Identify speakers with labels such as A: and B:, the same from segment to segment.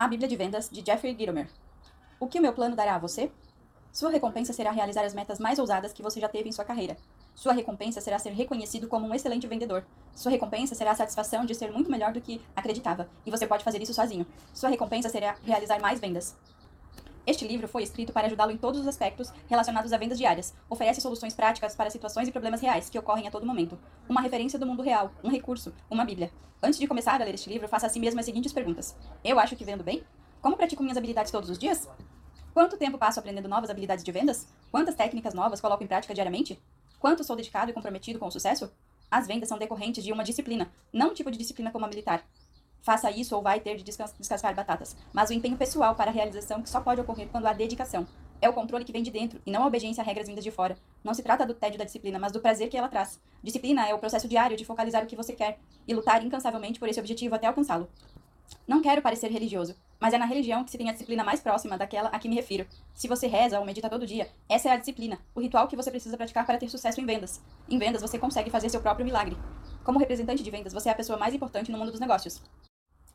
A: A Bíblia de Vendas, de Jeffrey Gitomer. O que o meu plano dará a você? Sua recompensa será realizar as metas mais ousadas que você já teve em sua carreira. Sua recompensa será ser reconhecido como um excelente vendedor. Sua recompensa será a satisfação de ser muito melhor do que acreditava, e você pode fazer isso sozinho. Sua recompensa será realizar mais vendas. Este livro foi escrito para ajudá-lo em todos os aspectos relacionados a vendas diárias. Oferece soluções práticas para situações e problemas reais que ocorrem a todo momento. Uma referência do mundo real, um recurso, uma Bíblia. Antes de começar a ler este livro, faça a si mesmo as seguintes perguntas: Eu acho que vendo bem? Como pratico minhas habilidades todos os dias? Quanto tempo passo aprendendo novas habilidades de vendas? Quantas técnicas novas coloco em prática diariamente? Quanto sou dedicado e comprometido com o sucesso? As vendas são decorrentes de uma disciplina, não um tipo de disciplina como a militar faça isso ou vai ter de descascar batatas, mas o empenho pessoal para a realização que só pode ocorrer quando há dedicação. É o controle que vem de dentro e não a obediência a regras vindas de fora. Não se trata do tédio da disciplina, mas do prazer que ela traz. Disciplina é o processo diário de focalizar o que você quer e lutar incansavelmente por esse objetivo até alcançá-lo. Não quero parecer religioso, mas é na religião que se tem a disciplina mais próxima daquela a que me refiro. Se você reza ou medita todo dia, essa é a disciplina, o ritual que você precisa praticar para ter sucesso em vendas. Em vendas, você consegue fazer seu próprio milagre. Como representante de vendas, você é a pessoa mais importante no mundo dos negócios.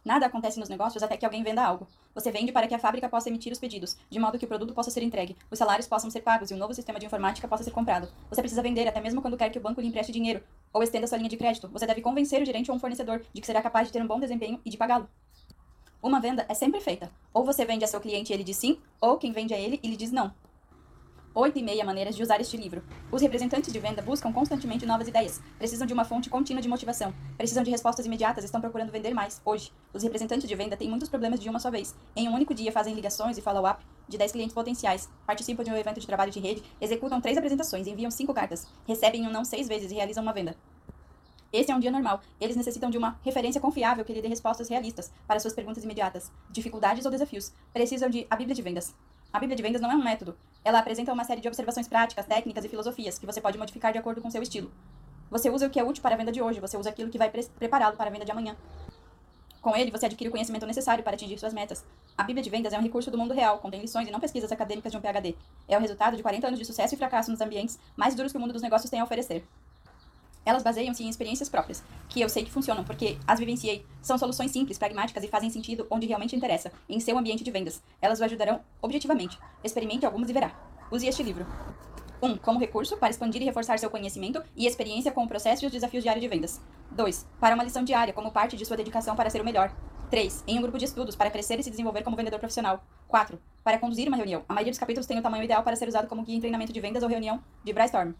A: Nada acontece nos negócios até que alguém venda algo. Você vende para que a fábrica possa emitir os pedidos, de modo que o produto possa ser entregue, os salários possam ser pagos e um novo sistema de informática possa ser comprado. Você precisa vender até mesmo quando quer que o banco lhe empreste dinheiro ou estenda sua linha de crédito. Você deve convencer o gerente ou um fornecedor de que será capaz de ter um bom desempenho e de pagá-lo. Uma venda é sempre feita. Ou você vende a seu cliente e ele diz sim, ou quem vende a ele e lhe diz não. Oito e meia maneiras de usar este livro. Os representantes de venda buscam constantemente novas ideias, precisam de uma fonte contínua de motivação, precisam de respostas imediatas, estão procurando vender mais, hoje. Os representantes de venda têm muitos problemas de uma só vez. Em um único dia fazem ligações e follow-up de 10 clientes potenciais, participam de um evento de trabalho de rede, executam três apresentações, enviam cinco cartas, recebem um não seis vezes e realizam uma venda. Esse é um dia normal. Eles necessitam de uma referência confiável que lhe dê respostas realistas para suas perguntas imediatas, dificuldades ou desafios. Precisam de a Bíblia de vendas. A Bíblia de vendas não é um método. Ela apresenta uma série de observações práticas, técnicas e filosofias que você pode modificar de acordo com seu estilo. Você usa o que é útil para a venda de hoje, você usa aquilo que vai pre prepará-lo para a venda de amanhã. Com ele, você adquire o conhecimento necessário para atingir suas metas. A Bíblia de Vendas é um recurso do mundo real, contém lições e não pesquisas acadêmicas de um PhD. É o resultado de 40 anos de sucesso e fracasso nos ambientes mais duros que o mundo dos negócios tem a oferecer. Elas baseiam-se em experiências próprias, que eu sei que funcionam, porque as vivenciei. São soluções simples, pragmáticas e fazem sentido onde realmente interessa, em seu ambiente de vendas. Elas o ajudarão objetivamente. Experimente algumas e verá. Use este livro. 1. Um, como recurso para expandir e reforçar seu conhecimento e experiência com o processo e os desafios diários de vendas. 2. Para uma lição diária, como parte de sua dedicação para ser o melhor. 3. Em um grupo de estudos para crescer e se desenvolver como vendedor profissional. 4. Para conduzir uma reunião. A maioria dos capítulos tem o tamanho ideal para ser usado como guia em treinamento de vendas ou reunião de brainstorm.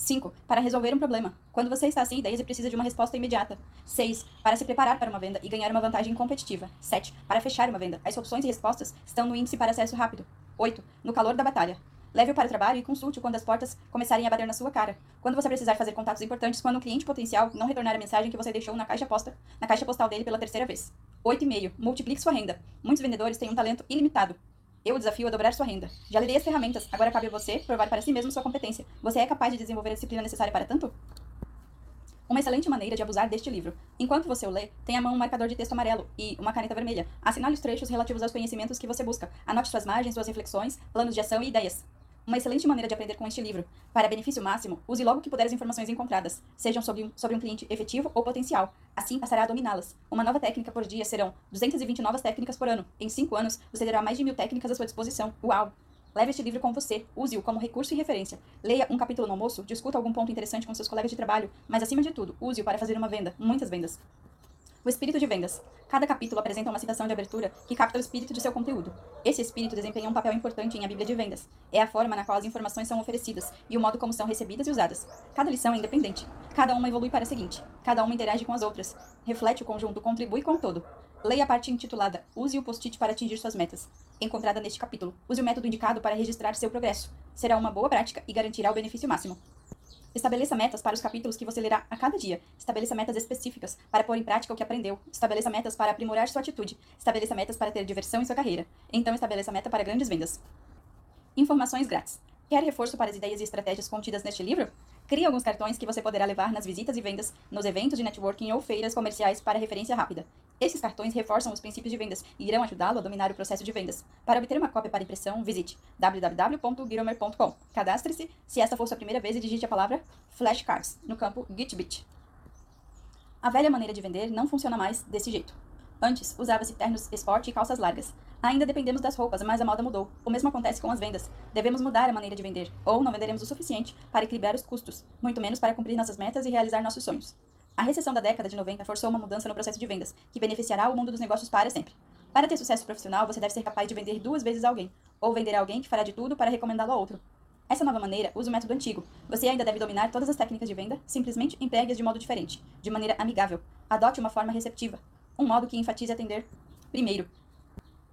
A: 5. Para resolver um problema. Quando você está sem ideias e precisa de uma resposta imediata. 6. Para se preparar para uma venda e ganhar uma vantagem competitiva. 7. Para fechar uma venda. As opções e respostas estão no índice para acesso rápido. 8. No calor da batalha. Leve-o para o trabalho e consulte-o quando as portas começarem a bater na sua cara. Quando você precisar fazer contatos importantes, quando um cliente potencial não retornar a mensagem que você deixou na caixa, posta, na caixa postal dele pela terceira vez. 8,5. Multiplique sua renda. Muitos vendedores têm um talento ilimitado. Eu o desafio a dobrar sua renda. Já lhe dei as ferramentas, agora cabe a você provar para si mesmo sua competência. Você é capaz de desenvolver a disciplina necessária para tanto? Uma excelente maneira de abusar deste livro. Enquanto você o lê, tenha à mão um marcador de texto amarelo e uma caneta vermelha. Assinale os trechos relativos aos conhecimentos que você busca. Anote suas margens, suas reflexões, planos de ação e ideias. Uma excelente maneira de aprender com este livro. Para benefício máximo, use logo que puder as informações encontradas, sejam sobre um, sobre um cliente efetivo ou potencial. Assim, passará a dominá-las. Uma nova técnica por dia serão 220 novas técnicas por ano. Em 5 anos, você terá mais de mil técnicas à sua disposição. Uau! Leve este livro com você, use-o como recurso e referência. Leia um capítulo no almoço, discuta algum ponto interessante com seus colegas de trabalho, mas acima de tudo, use-o para fazer uma venda, muitas vendas. O espírito de vendas. Cada capítulo apresenta uma citação de abertura que capta o espírito de seu conteúdo. Esse espírito desempenha um papel importante em a Bíblia de Vendas. É a forma na qual as informações são oferecidas e o modo como são recebidas e usadas. Cada lição é independente. Cada uma evolui para a seguinte. Cada uma interage com as outras. Reflete o conjunto, contribui com o todo. Leia a parte intitulada Use o post-it para atingir suas metas, encontrada neste capítulo. Use o método indicado para registrar seu progresso. Será uma boa prática e garantirá o benefício máximo. Estabeleça metas para os capítulos que você lerá a cada dia. Estabeleça metas específicas para pôr em prática o que aprendeu. Estabeleça metas para aprimorar sua atitude. Estabeleça metas para ter diversão em sua carreira. Então, estabeleça meta para grandes vendas. Informações grátis. Quer reforço para as ideias e estratégias contidas neste livro? Crie alguns cartões que você poderá levar nas visitas e vendas, nos eventos de networking ou feiras comerciais para referência rápida. Esses cartões reforçam os princípios de vendas e irão ajudá-lo a dominar o processo de vendas. Para obter uma cópia para impressão, visite www.giromer.com. Cadastre-se se esta for sua primeira vez e digite a palavra Flashcards no campo Gitbit. A velha maneira de vender não funciona mais desse jeito. Antes, usava-se ternos esporte e calças largas. Ainda dependemos das roupas, mas a moda mudou. O mesmo acontece com as vendas. Devemos mudar a maneira de vender, ou não venderemos o suficiente para equilibrar os custos, muito menos para cumprir nossas metas e realizar nossos sonhos. A recessão da década de 90 forçou uma mudança no processo de vendas, que beneficiará o mundo dos negócios para sempre. Para ter sucesso profissional, você deve ser capaz de vender duas vezes alguém, ou vender a alguém que fará de tudo para recomendá-lo a outro. Essa nova maneira usa o método antigo. Você ainda deve dominar todas as técnicas de venda, simplesmente empregue-as de modo diferente, de maneira amigável. Adote uma forma receptiva, um modo que enfatize atender primeiro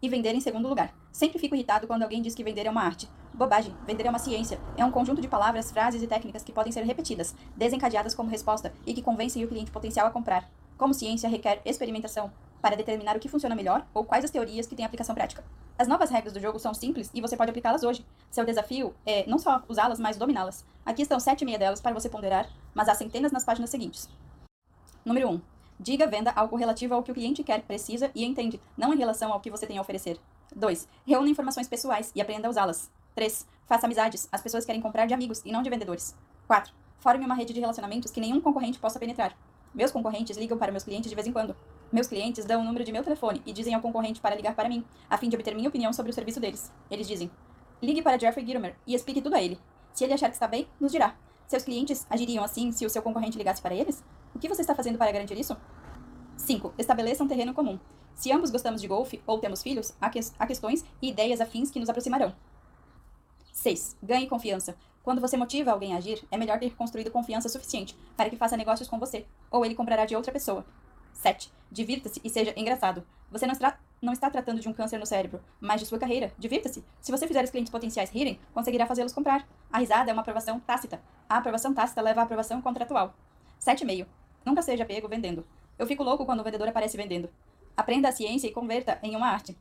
A: e vender em segundo lugar. Sempre fico irritado quando alguém diz que vender é uma arte. Bobagem, vender é uma ciência. É um conjunto de palavras, frases e técnicas que podem ser repetidas, desencadeadas como resposta e que convencem o cliente potencial a comprar. Como ciência requer experimentação para determinar o que funciona melhor ou quais as teorias que têm aplicação prática. As novas regras do jogo são simples e você pode aplicá-las hoje. Seu desafio é não só usá-las, mas dominá-las. Aqui estão sete e meia delas para você ponderar, mas há centenas nas páginas seguintes. Número 1. Um, diga venda algo relativo ao que o cliente quer, precisa e entende, não em relação ao que você tem a oferecer. 2. Reúna informações pessoais e aprenda a usá-las. 3. Faça amizades. As pessoas querem comprar de amigos e não de vendedores. 4. Forme uma rede de relacionamentos que nenhum concorrente possa penetrar. Meus concorrentes ligam para meus clientes de vez em quando. Meus clientes dão o número de meu telefone e dizem ao concorrente para ligar para mim, a fim de obter minha opinião sobre o serviço deles. Eles dizem: Ligue para Jeffrey Gitomer e explique tudo a ele. Se ele achar que está bem, nos dirá. Seus clientes agiriam assim se o seu concorrente ligasse para eles? O que você está fazendo para garantir isso? 5. Estabeleça um terreno comum. Se ambos gostamos de golfe ou temos filhos, há, que há questões e ideias afins que nos aproximarão. 6. Ganhe confiança. Quando você motiva alguém a agir, é melhor ter construído confiança suficiente para que faça negócios com você, ou ele comprará de outra pessoa. 7. Divirta-se e seja engraçado. Você não não está tratando de um câncer no cérebro, mas de sua carreira. Divirta-se. Se você fizer os clientes potenciais rirem, conseguirá fazê-los comprar. A risada é uma aprovação tácita. A aprovação tácita leva à aprovação contratual. 7,5. Nunca seja pego vendendo. Eu fico louco quando o vendedor aparece vendendo. Aprenda a ciência e converta em uma arte.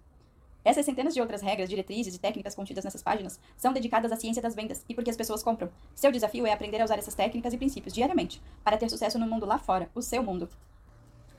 A: Essas centenas de outras regras, diretrizes e técnicas contidas nessas páginas são dedicadas à ciência das vendas e porque as pessoas compram. Seu desafio é aprender a usar essas técnicas e princípios diariamente para ter sucesso no mundo lá fora, o seu mundo.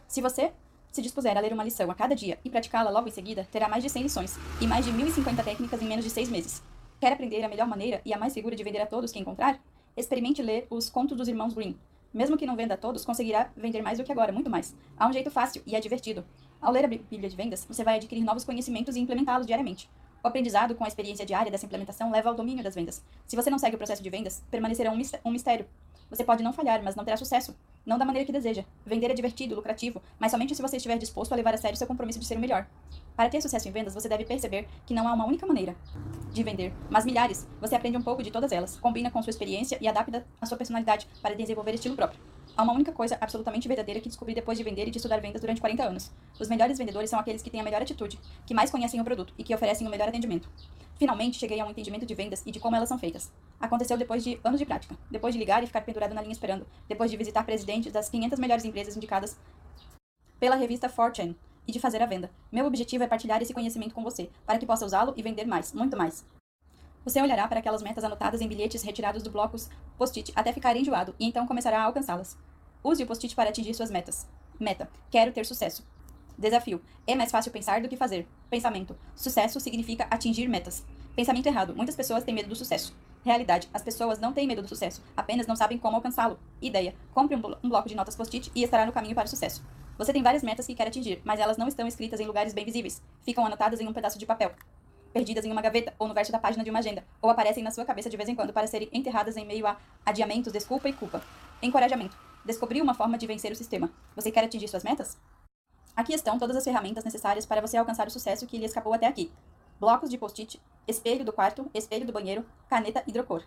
A: Se você se dispuser a ler uma lição a cada dia e praticá-la logo em seguida, terá mais de 100 lições e mais de 1.050 técnicas em menos de seis meses. Quer aprender a melhor maneira e a mais segura de vender a todos que encontrar? Experimente ler os Contos dos Irmãos Green. Mesmo que não venda a todos, conseguirá vender mais do que agora, muito mais. Há um jeito fácil e é divertido. Ao ler a Bíblia de Vendas, você vai adquirir novos conhecimentos e implementá-los diariamente. O aprendizado com a experiência diária dessa implementação leva ao domínio das vendas. Se você não segue o processo de vendas, permanecerá um mistério. Você pode não falhar, mas não terá sucesso. Não da maneira que deseja. Vender é divertido, lucrativo, mas somente se você estiver disposto a levar a sério seu compromisso de ser o melhor. Para ter sucesso em vendas, você deve perceber que não há uma única maneira de vender, mas milhares. Você aprende um pouco de todas elas, combina com sua experiência e adapta a sua personalidade para desenvolver estilo próprio. Há uma única coisa absolutamente verdadeira que descobri depois de vender e de estudar vendas durante 40 anos. Os melhores vendedores são aqueles que têm a melhor atitude, que mais conhecem o produto e que oferecem o melhor atendimento. Finalmente, cheguei a um entendimento de vendas e de como elas são feitas. Aconteceu depois de anos de prática, depois de ligar e ficar pendurado na linha esperando, depois de visitar presidentes das 500 melhores empresas indicadas pela revista Fortune e de fazer a venda. Meu objetivo é partilhar esse conhecimento com você, para que possa usá-lo e vender mais, muito mais. Você olhará para aquelas metas anotadas em bilhetes retirados do blocos post-it até ficar enjoado e então começará a alcançá-las. Use o post-it para atingir suas metas. Meta: quero ter sucesso. Desafio: é mais fácil pensar do que fazer. Pensamento: sucesso significa atingir metas. Pensamento errado: muitas pessoas têm medo do sucesso. Realidade: as pessoas não têm medo do sucesso, apenas não sabem como alcançá-lo. Ideia: compre um, blo um bloco de notas post-it e estará no caminho para o sucesso. Você tem várias metas que quer atingir, mas elas não estão escritas em lugares bem visíveis. Ficam anotadas em um pedaço de papel, perdidas em uma gaveta ou no verso da página de uma agenda, ou aparecem na sua cabeça de vez em quando para serem enterradas em meio a adiamentos, desculpa e culpa. Encorajamento. Descobriu uma forma de vencer o sistema. Você quer atingir suas metas? Aqui estão todas as ferramentas necessárias para você alcançar o sucesso que lhe escapou até aqui. Blocos de post-it, espelho do quarto, espelho do banheiro, caneta hidrocor.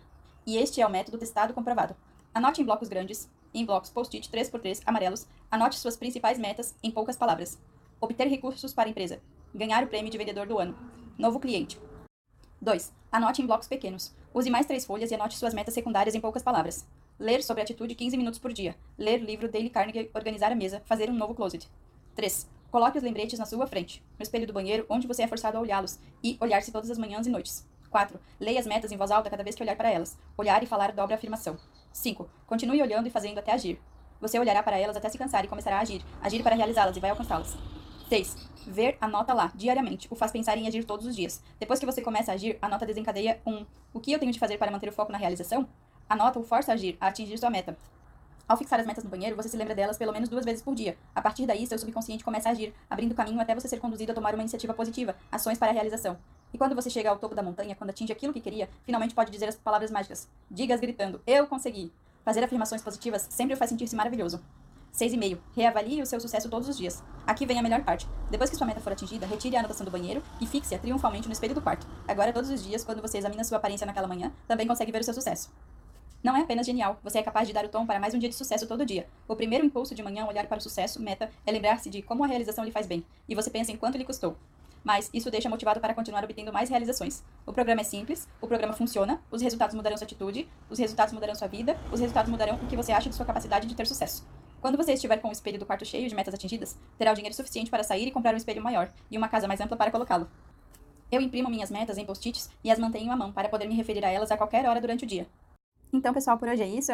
A: E este é o método testado comprovado. Anote em blocos grandes, em blocos post-it 3x3 amarelos, anote suas principais metas em poucas palavras. Obter recursos para a empresa. Ganhar o prêmio de vendedor do ano. Novo cliente. 2. Anote em blocos pequenos. Use mais três folhas e anote suas metas secundárias em poucas palavras. Ler sobre atitude 15 minutos por dia. Ler livro Dale Carnegie Organizar a mesa. Fazer um novo closet. 3. Coloque os lembretes na sua frente, no espelho do banheiro, onde você é forçado a olhá-los, e olhar-se todas as manhãs e noites. 4. Leia as metas em voz alta cada vez que olhar para elas. Olhar e falar dobra a afirmação. 5. Continue olhando e fazendo até agir. Você olhará para elas até se cansar e começará a agir. Agir para realizá-las e vai alcançá-las. 6. Ver anota lá, diariamente. O faz pensar em agir todos os dias. Depois que você começa a agir, a nota desencadeia um o que eu tenho de fazer para manter o foco na realização? A nota o força a agir, a atingir sua meta. Ao fixar as metas no banheiro, você se lembra delas pelo menos duas vezes por dia. A partir daí, seu subconsciente começa a agir, abrindo caminho até você ser conduzido a tomar uma iniciativa positiva, ações para a realização. E quando você chega ao topo da montanha, quando atinge aquilo que queria, finalmente pode dizer as palavras mágicas. Diga-as gritando: Eu consegui! Fazer afirmações positivas sempre o faz sentir-se maravilhoso. 6,5. Reavalie o seu sucesso todos os dias. Aqui vem a melhor parte. Depois que sua meta for atingida, retire a anotação do banheiro e fixe-a triunfalmente no espelho do quarto. Agora, todos os dias, quando você examina sua aparência naquela manhã, também consegue ver o seu sucesso. Não é apenas genial, você é capaz de dar o tom para mais um dia de sucesso todo dia. O primeiro impulso de manhã olhar para o sucesso, meta, é lembrar-se de como a realização lhe faz bem, e você pensa em quanto lhe custou. Mas isso deixa motivado para continuar obtendo mais realizações. O programa é simples, o programa funciona, os resultados mudarão sua atitude, os resultados mudarão sua vida, os resultados mudarão o que você acha de sua capacidade de ter sucesso. Quando você estiver com o espelho do quarto cheio de metas atingidas, terá o dinheiro suficiente para sair e comprar um espelho maior e uma casa mais ampla para colocá-lo. Eu imprimo minhas metas em post-its e as mantenho à mão para poder me referir a elas a qualquer hora durante o dia. Então, pessoal, por hoje é isso.